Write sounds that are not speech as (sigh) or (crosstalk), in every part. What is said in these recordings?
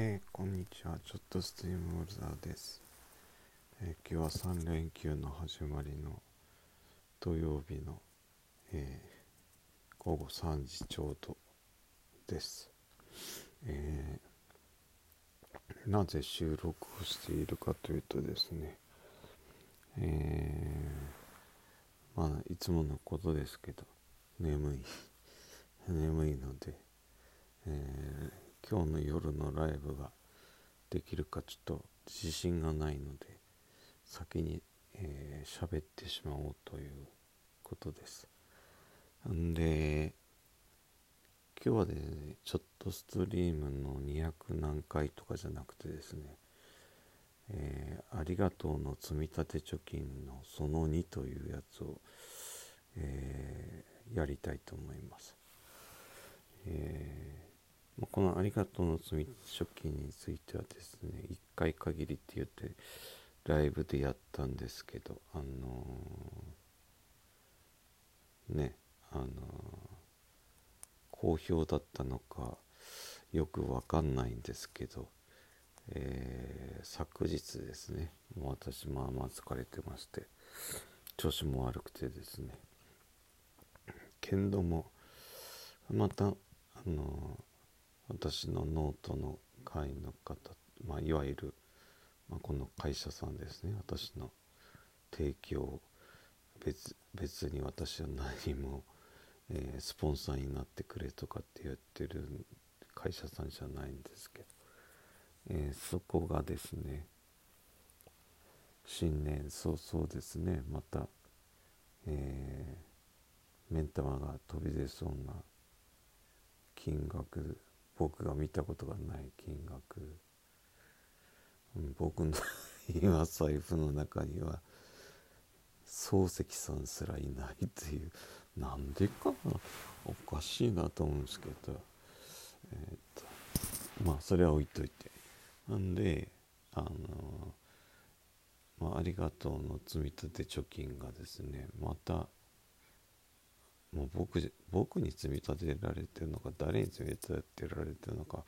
えー、こんにちは。ちょっとストリームウォルザーです、えー今日は3連休の始まりの土曜日の、えー午後3時ちょうどです、えなぜ収録をしているかというとですね、えまあいつものことですけど眠い。眠いので、えー今日の夜のライブができるかちょっと自信がないので先にえー喋、ってしまおうということですんで今日はですねちょっとストリームの200何回とかじゃなくてですねえーありがとうの積立貯金のその2というやつを、えーやりたいと思います。えーこのありがとうの積み立て貯金についてはですね、1回限りって言ってライブでやったんですけど、あのーね、あのー好評だったのかよくわかんないんですけど、えー昨日ですねもう私まあまあ疲れてまして調子も悪くてですねけんどもまたあの私のノートの会員の方、まあ、いわゆる、まあ、この会社さんですね。私の提供別別に私は何も、えースポンサーになってくれとかって言ってる会社さんじゃないんですけど、えーそこがですね新年早々ですねまた、えー目ん玉が飛び出そうな金額僕が見たことがない金額。僕の今財布の中には漱石さんすらいないっていう。なんでかな？おかしいなと思うんですけど。えっとまあそれは置いといて。なんであのまあ、ありがとうの積立貯金がですねまたもう僕僕に積み立てられてるのか誰に積み立てられてるのか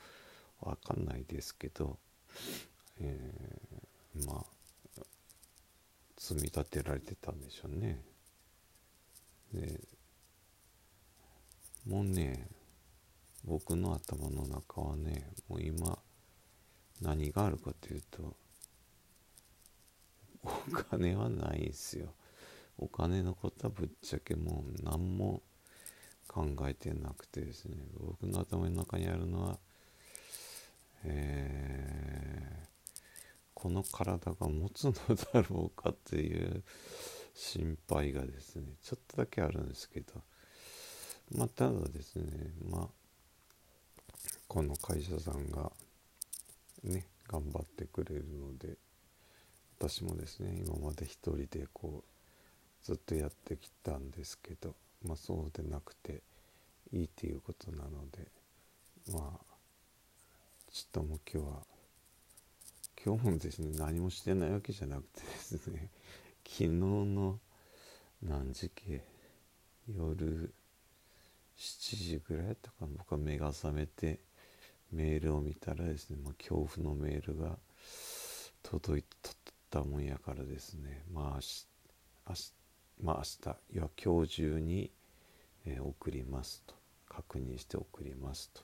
わかんないですけど、えーまあ積み立てられてたんでしょうね。でもうね僕の頭の中はねもう今何があるかというとお金はないんですよ。お金のことはぶっちゃけもう何も考えてなくてですね。僕の頭の中にあるのは、えーこの体が持つのだろうかっていう心配がですねちょっとだけあるんですけど。まあただですねまあこの会社さんがね頑張ってくれるので私もですね今まで一人でこうずっとやってきたんですけどまあそうでなくていいっていうことなのでまあちょっともう今日は今日もですね何もしてないわけじゃなくてですね (laughs) 昨日の何時系夜7時ぐらいやったか僕は目が覚めてメールを見たらですね、まあ、恐怖のメールが届いたもんやからですね。まあ明日まあ明日いや今日中に、えー送りますと。確認して送りますと。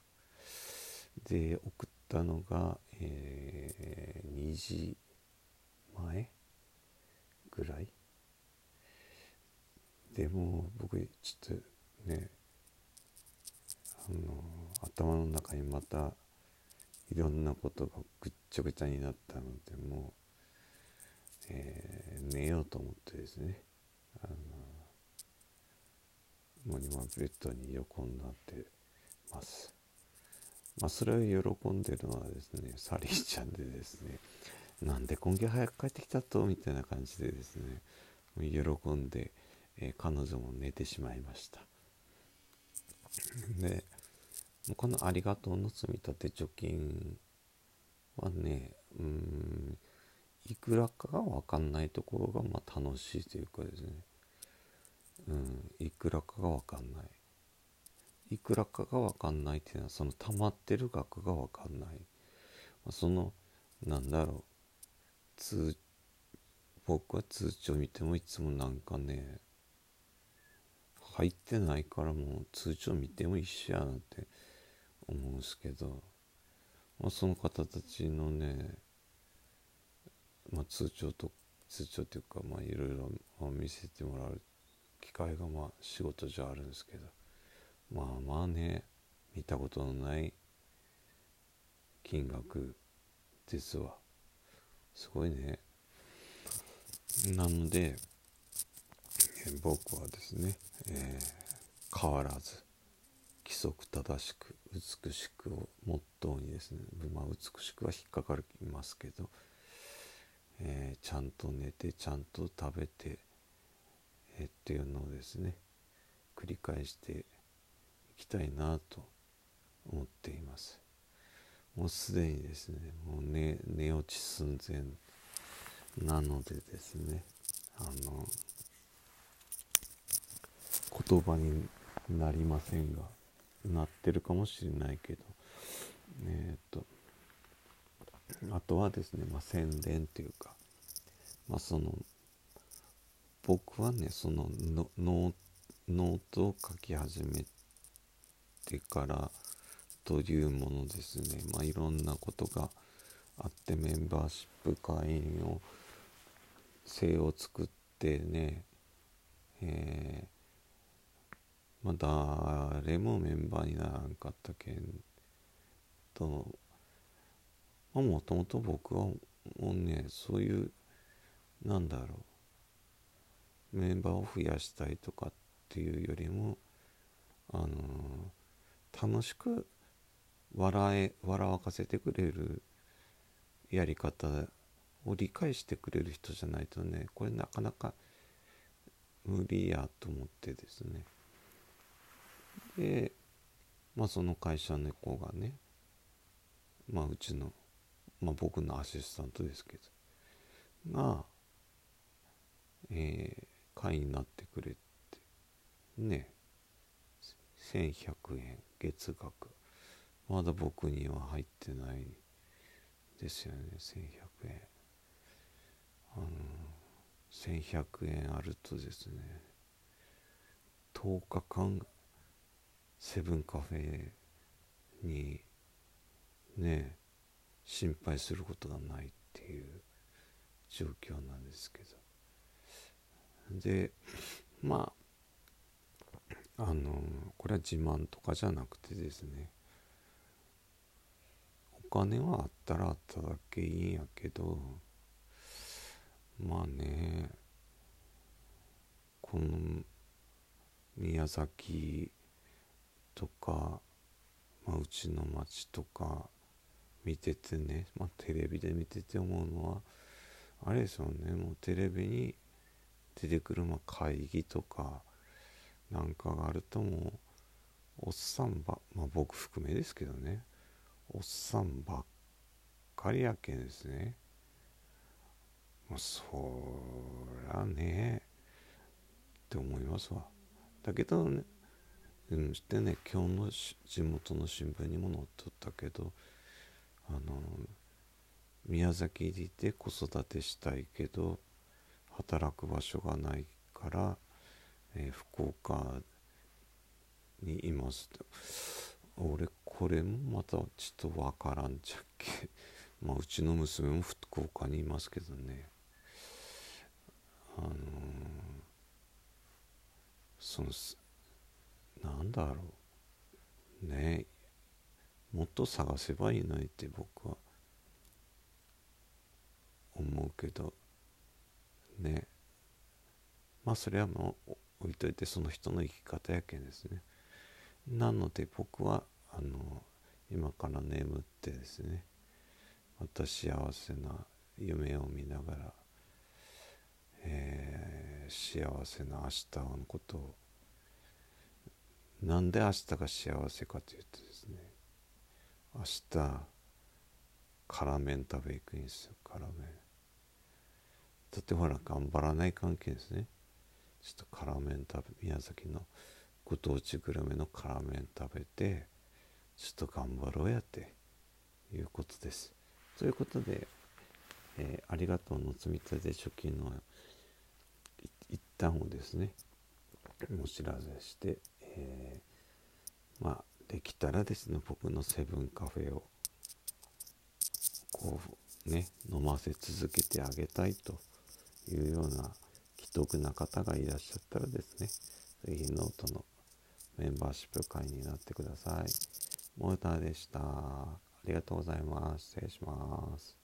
で送ったのが、えー2時前ぐらい？でも僕ちょっとねあの頭の中にまたいろんなことがぐっちゃぐちゃになったのでもう、えー寝ようと思ってですね。あのもう今ベッドに横になってます。まあそれを喜んでるのはですねサリーちゃんでですね (laughs) なんで今月早く帰ってきたと？みたいな感じでですね喜んで、えー彼女も寝てしまいましたでこの「ありがとう」の積み立て貯金はねうーんいくらかが分かんないところがまあ楽しいというかですね。うんいくらかが分かんない。いくらかが分かんないっていうのはその溜まってる額が分かんない。そのなんだろう。通僕は通帳見てもいつもなんかね入ってないからもう通帳見ても一緒やなって思うんすけど、まあ、その方たちのね、まあ、通帳と通帳っていうかまあいろいろ見せてもらう機会がまあ仕事上あるんですけどまあまあね見たことのない金額ですわ。すごいね。なので僕はですね、えー、変わらず規則正しく美しくをモットーにですね、まあ、美しくは引っかかりますけど、えー、ちゃんと寝てちゃんと食べて、えー、っていうのをですね繰り返していきたいなと思っています。もうすでにですねもう寝寝落ち寸前なのでですねあの言葉になりませんがなってるかもしれないけどえっ、とあとはですね、まあ、宣伝というか、まあ、その僕はねそのノートを書き始めてからというものですね、まあ、いろんなことがあってメンバーシップ会員を性を作ってね、えーまあ、誰もメンバーにならんかったけんともともと僕はもうねそういうなんだろうメンバーを増やしたいとかっていうよりもあの楽しく笑え笑わかせてくれるやり方を理解してくれる人じゃないとねこれなかなか無理やと思ってですね。で、まあ、その会社の子がね、まあ、うちの、まあ、僕のアシスタントですけどが、えー、会員になってくれてね1100円月額。まだ僕には入ってないですよね1100円あの1100円あるとですね10日間セブンカフェにね心配することがないっていう状況なんですけど。でまああのこれは自慢とかじゃなくてですね。お金はあったらあっただけいいんやけどまあねこの宮崎とか、まあ、うちの町とか見ててね、まあ、テレビで見てて思うのはあれですよねもうテレビに出てくるまあ会議とかなんかがあるともうおっさんばまあ僕含めですけどねおっさんばっかりやけんですね。まあ、そりゃねって思いますわ。だけどねうん、してね今日の地元の新聞にも載っとったけどあの宮崎にいて子育てしたいけど働く場所がないから、えー、福岡にいます俺これもまたちょっとわからんじゃっけ。(laughs) まあうちの娘も福岡にいますけどね。あのー、そのなんだろう。ねもっと探せばいいのって僕は思うけどね。まあそれはもう置いといてその人の生き方やけんですね。なので僕はあの今から眠ってですね。また幸せな夢を見ながら、えー、幸せな明日のことを。なんで明日が幸せかというとですね。明日辛麺食べ行くんですよ。辛麺。だってほら頑張らない関係ですね。ちょっと辛麺食べ宮崎のご当地グルメの辛麺食べてちょっと頑張ろうやっていうことです。ということで、えー、ありがとうの積み立て貯金の一旦をですねお知らせして、えー、まあできたらですね僕のセブンカフェをこうね飲ませ続けてあげたいというような奇特な方がいらっしゃったらですねぜひノートのメンバーシップ会員になってください。モーターでした。ありがとうございます。失礼します。